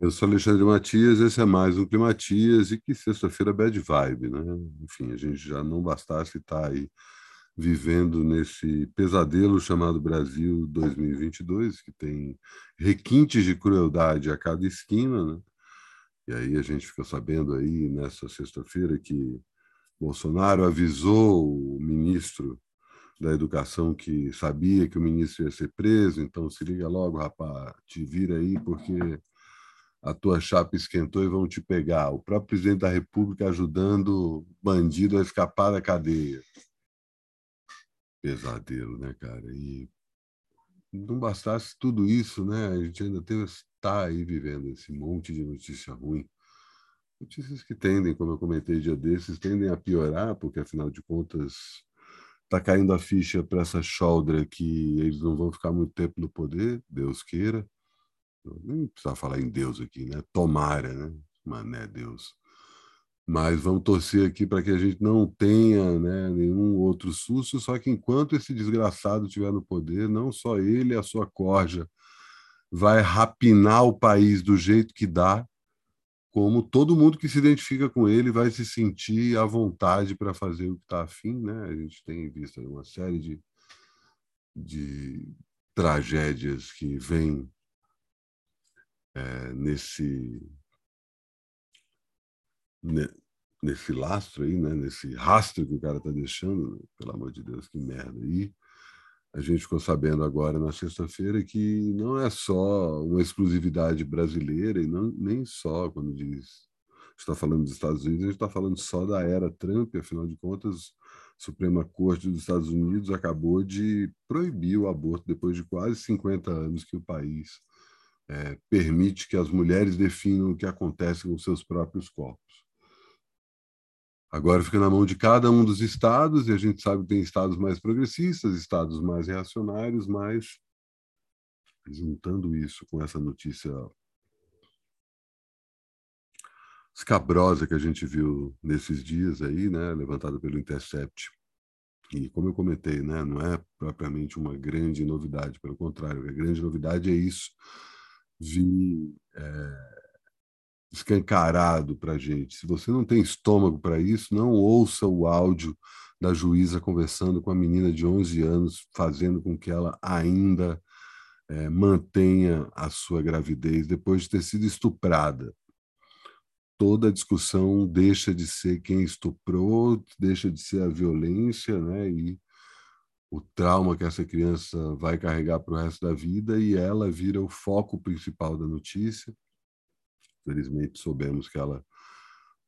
Eu sou Alexandre Matias, esse é mais um Climatias e que sexta-feira bad vibe, né? Enfim, a gente já não bastasse estar aí vivendo nesse pesadelo chamado Brasil 2022, que tem requintes de crueldade a cada esquina, né? E aí a gente ficou sabendo aí nessa sexta-feira que Bolsonaro avisou o ministro da Educação que sabia que o ministro ia ser preso, então se liga logo, rapaz, te vira aí porque a tua chapa esquentou e vão te pegar. O próprio presidente da República ajudando bandido a escapar da cadeia. Pesadelo, né, cara? E não bastasse tudo isso, né? A gente ainda teve está aí vivendo esse monte de notícia ruim. Notícias que tendem, como eu comentei dia desses, tendem a piorar, porque afinal de contas está caindo a ficha para essa choldra que eles não vão ficar muito tempo no poder, Deus queira nem precisa falar em Deus aqui, né? Tomara, né? Mané Deus. Mas vamos torcer aqui para que a gente não tenha né, nenhum outro susto, só que enquanto esse desgraçado estiver no poder, não só ele a sua corja vai rapinar o país do jeito que dá, como todo mundo que se identifica com ele vai se sentir à vontade para fazer o que está afim. Né? A gente tem visto uma série de, de tragédias que vêm é, nesse nesse lastro aí, né? nesse rastro que o cara está deixando, pelo amor de Deus, que merda. E a gente ficou sabendo agora na sexta-feira que não é só uma exclusividade brasileira e não, nem só quando diz está falando dos Estados Unidos, a gente está falando só da era Trump, afinal de contas, a Suprema Corte dos Estados Unidos acabou de proibir o aborto depois de quase 50 anos que o país é, permite que as mulheres definam o que acontece com seus próprios corpos. Agora fica na mão de cada um dos estados, e a gente sabe que tem estados mais progressistas, estados mais reacionários, mas juntando isso com essa notícia escabrosa que a gente viu nesses dias aí, né, levantada pelo Intercept. E como eu comentei, né, não é propriamente uma grande novidade, pelo contrário, a grande novidade é isso vir é, escancarado para a gente. Se você não tem estômago para isso, não ouça o áudio da juíza conversando com a menina de 11 anos, fazendo com que ela ainda é, mantenha a sua gravidez depois de ter sido estuprada. Toda a discussão deixa de ser quem estuprou, deixa de ser a violência, né? E o trauma que essa criança vai carregar para o resto da vida e ela vira o foco principal da notícia. Felizmente soubemos que ela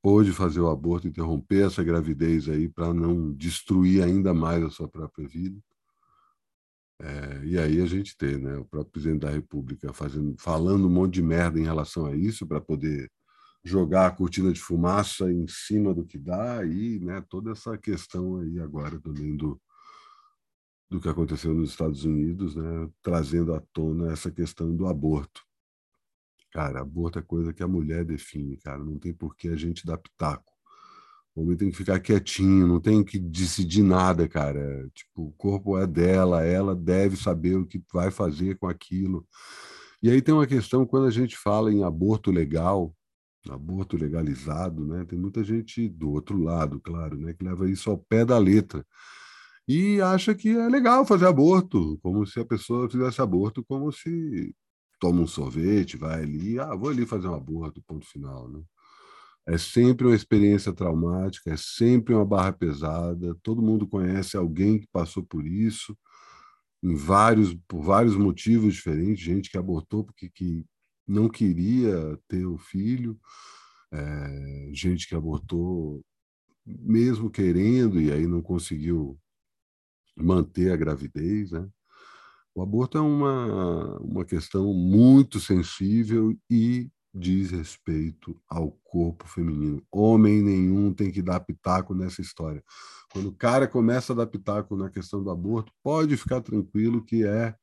pôde fazer o aborto, interromper essa gravidez aí para não destruir ainda mais a sua própria vida. É, e aí a gente tem né, o próprio presidente da República fazendo, falando um monte de merda em relação a isso para poder jogar a cortina de fumaça em cima do que dá e né, toda essa questão aí agora também do, do que aconteceu nos Estados Unidos, né, trazendo à tona essa questão do aborto. Cara, aborto é coisa que a mulher define, cara, não tem por que a gente dar pitaco. O homem tem que ficar quietinho, não tem que decidir nada, cara. Tipo, o corpo é dela, ela deve saber o que vai fazer com aquilo. E aí tem uma questão, quando a gente fala em aborto legal, aborto legalizado, né? Tem muita gente do outro lado, claro, né? Que leva isso ao pé da letra e acha que é legal fazer aborto, como se a pessoa fizesse aborto como se toma um sorvete, vai ali, ah, vou ali fazer um aborto, ponto final, né? É sempre uma experiência traumática, é sempre uma barra pesada. Todo mundo conhece alguém que passou por isso, em vários, por vários motivos diferentes. Gente que abortou porque que não queria ter o filho, é, gente que abortou mesmo querendo e aí não conseguiu manter a gravidez. Né? O aborto é uma, uma questão muito sensível e diz respeito ao corpo feminino. Homem nenhum tem que dar pitaco nessa história. Quando o cara começa a dar pitaco na questão do aborto, pode ficar tranquilo que é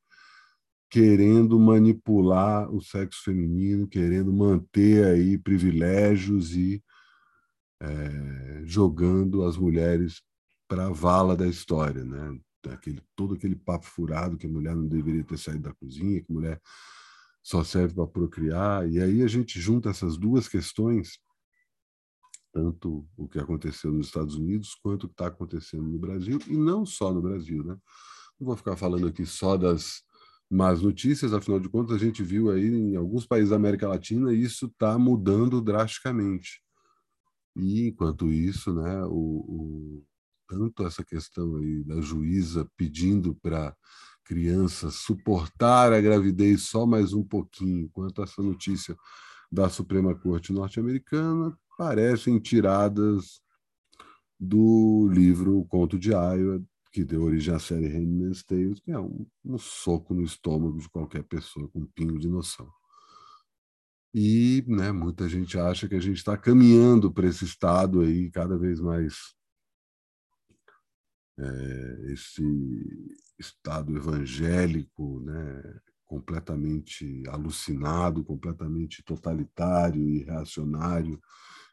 querendo manipular o sexo feminino, querendo manter aí privilégios e é, jogando as mulheres para a vala da história, né? Aquele, todo aquele papo furado que a mulher não deveria ter saído da cozinha, que a mulher só serve para procriar. E aí a gente junta essas duas questões, tanto o que aconteceu nos Estados Unidos quanto o que está acontecendo no Brasil, e não só no Brasil. Né? Não vou ficar falando aqui só das más notícias, afinal de contas, a gente viu aí em alguns países da América Latina isso está mudando drasticamente. E, enquanto isso, né, o, o, tanto essa questão aí da juíza pedindo para criança suportar a gravidez só mais um pouquinho, quanto essa notícia da Suprema Corte norte-americana parecem tiradas do livro O Conto de Iowa, que deu origem à série Handmaid's Tale, que é um, um soco no estômago de qualquer pessoa com um pingo de noção. E né, muita gente acha que a gente está caminhando para esse estado aí cada vez mais é, esse estado evangélico, né, completamente alucinado, completamente totalitário e reacionário,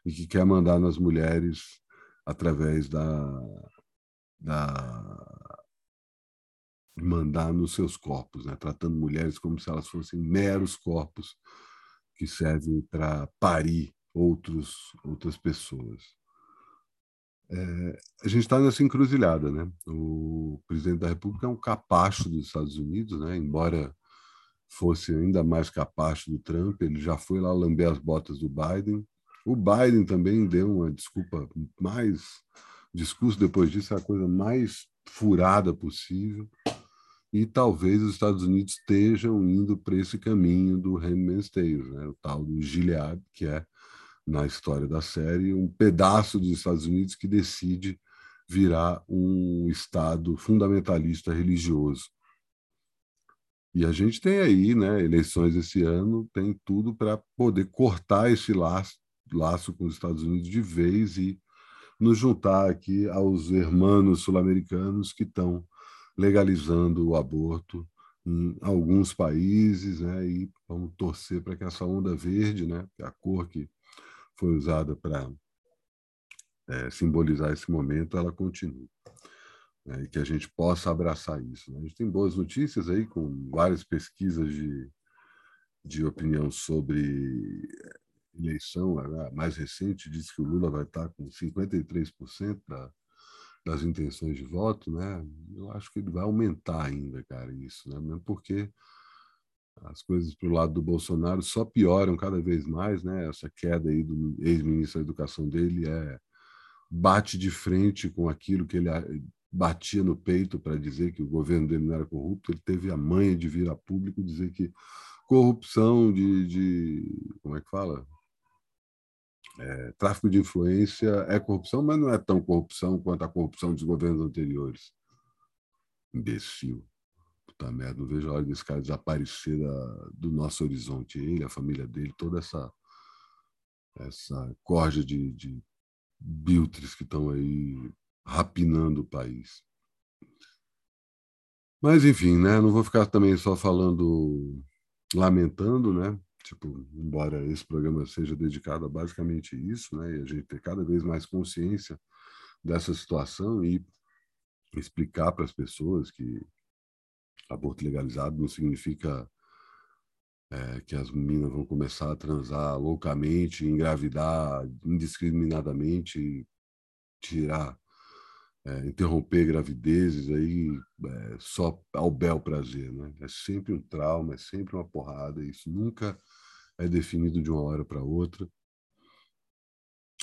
e que quer mandar nas mulheres através da, da mandar nos seus corpos, né, tratando mulheres como se elas fossem meros corpos que servem para parir outros, outras pessoas. É, a gente está nessa encruzilhada, né? O presidente da República é um capacho dos Estados Unidos, né? Embora fosse ainda mais capacho do Trump, ele já foi lá lamber as botas do Biden. O Biden também deu uma desculpa mais discurso depois disso é a coisa mais furada possível. E talvez os Estados Unidos estejam indo para esse caminho do Handmaid's Tale, né? o tal do Gilead, que é na história da série, um pedaço dos Estados Unidos que decide virar um Estado fundamentalista religioso. E a gente tem aí, né, eleições esse ano, tem tudo para poder cortar esse laço, laço com os Estados Unidos de vez e nos juntar aqui aos irmãos sul-americanos que estão legalizando o aborto em alguns países, né, e vamos torcer para que essa onda verde, né, que é a cor que foi usada para é, simbolizar esse momento, ela continue. Né, e que a gente possa abraçar isso. Né? A gente tem boas notícias aí, com várias pesquisas de, de opinião sobre eleição. A mais recente diz que o Lula vai estar com 53% da, das intenções de voto. Né? Eu acho que ele vai aumentar ainda, cara, isso, né? mesmo porque as coisas para o lado do Bolsonaro só pioram cada vez mais, né? Essa queda aí do ex-ministro da Educação dele é bate de frente com aquilo que ele batia no peito para dizer que o governo dele não era corrupto. Ele teve a manha de vir a público dizer que corrupção de, de como é que fala? É, tráfico de influência é corrupção, mas não é tão corrupção quanto a corrupção dos governos anteriores. Imbecil. Puta merda, não vejo a hora desse cara desaparecer da, do nosso horizonte. Ele, a família dele, toda essa essa corja de, de biltres que estão aí rapinando o país. Mas, enfim, né? Não vou ficar também só falando, lamentando, né? Tipo, embora esse programa seja dedicado a basicamente isso, né? E a gente ter cada vez mais consciência dessa situação e explicar para as pessoas que aborto legalizado não significa é, que as meninas vão começar a transar loucamente, engravidar indiscriminadamente, tirar, é, interromper gravidezes aí é, só ao bel prazer, né? É sempre um trauma, é sempre uma porrada. Isso nunca é definido de uma hora para outra.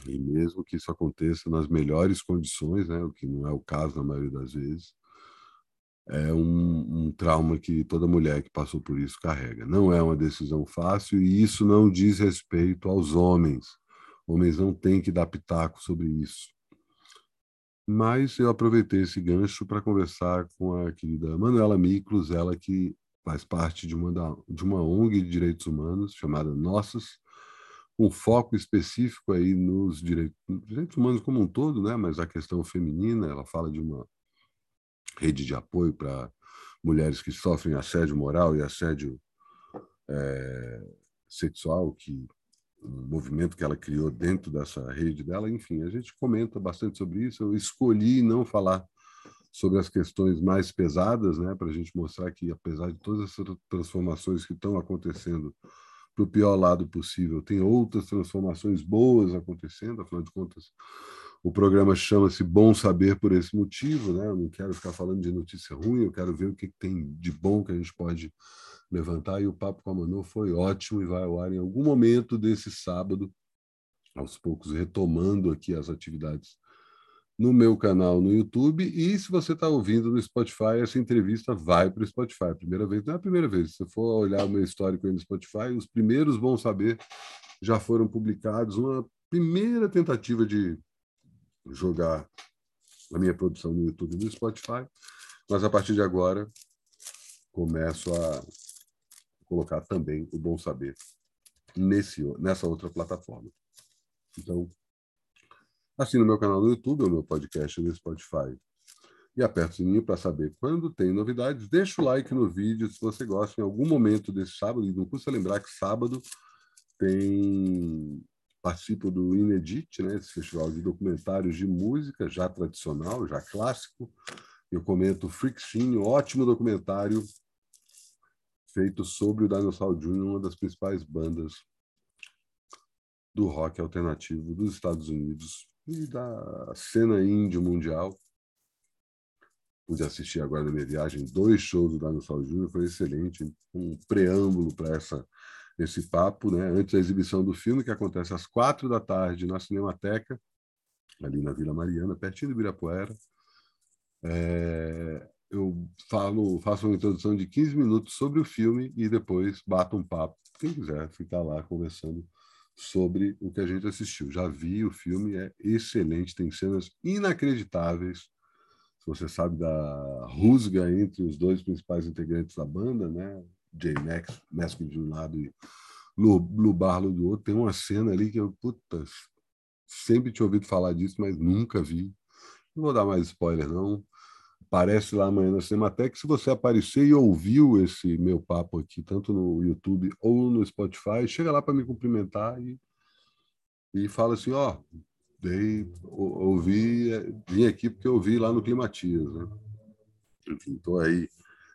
E mesmo que isso aconteça nas melhores condições, né, o que não é o caso na maioria das vezes, é um, um, trauma que toda mulher que passou por isso carrega. Não é uma decisão fácil e isso não diz respeito aos homens. Homens não têm que dar pitaco sobre isso. Mas eu aproveitei esse gancho para conversar com a querida Manuela Miklos, ela que faz parte de uma, da, de uma ONG de direitos humanos chamada Nossas, um foco específico aí nos direitos, direitos humanos como um todo, né? mas a questão feminina, ela fala de uma rede de apoio para mulheres que sofrem assédio moral e assédio é, sexual, que um movimento que ela criou dentro dessa rede dela. Enfim, a gente comenta bastante sobre isso. Eu escolhi não falar sobre as questões mais pesadas, né, para a gente mostrar que, apesar de todas essas transformações que estão acontecendo para o pior lado possível, tem outras transformações boas acontecendo, afinal de contas, o programa chama-se Bom Saber por esse motivo, né? Eu não quero ficar falando de notícia ruim, eu quero ver o que tem de bom que a gente pode levantar. E o papo com a Manu foi ótimo e vai ao ar em algum momento desse sábado, aos poucos retomando aqui as atividades no meu canal no YouTube. E se você está ouvindo no Spotify, essa entrevista vai para o Spotify. Primeira vez, não é a primeira vez. Se você for olhar o meu histórico aí no Spotify, os primeiros Bom Saber já foram publicados. Uma primeira tentativa de jogar a minha produção no YouTube e no Spotify, mas a partir de agora começo a colocar também o Bom Saber nesse, nessa outra plataforma. Então, assina o meu canal no YouTube, o meu podcast no Spotify. E aperta o sininho para saber quando tem novidades. Deixa o like no vídeo se você gosta em algum momento desse sábado. E não custa lembrar que sábado tem participo do Inedit, né, esse festival de documentários de música, já tradicional, já clássico. Eu comento Scene, ótimo documentário feito sobre o Dinosaur Jr., uma das principais bandas do rock alternativo dos Estados Unidos e da cena indie mundial. Pude assistir agora na minha viagem dois shows do Dinosaur Jr., foi excelente, um preâmbulo para essa esse papo, né, antes da exibição do filme, que acontece às quatro da tarde na Cinemateca, ali na Vila Mariana, pertinho do Ibirapuera. É, eu falo, faço uma introdução de 15 minutos sobre o filme e depois bato um papo. Quem quiser ficar lá conversando sobre o que a gente assistiu. Já vi o filme, é excelente, tem cenas inacreditáveis. Se você sabe da rusga entre os dois principais integrantes da banda, né? J. Max, Mask de um lado e Lu, do outro. Tem uma cena ali que eu, puta, sempre tinha ouvido falar disso, mas nunca vi. Não vou dar mais spoiler, não. Aparece lá amanhã na Cinemateca. Se você aparecer e ouviu esse meu papo aqui, tanto no YouTube ou no Spotify, chega lá para me cumprimentar e, e fala assim: ó, dei, ouvi, vim aqui porque eu vi lá no Climatias, né? Enfim, estou aí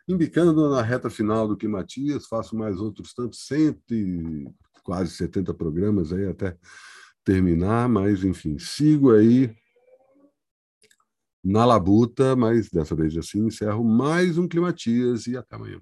Indicando na reta final do Climatias, faço mais outros tantos, cento e quase 70 programas aí até terminar, mas enfim, sigo aí na labuta, mas dessa vez assim encerro mais um Climatias e até amanhã.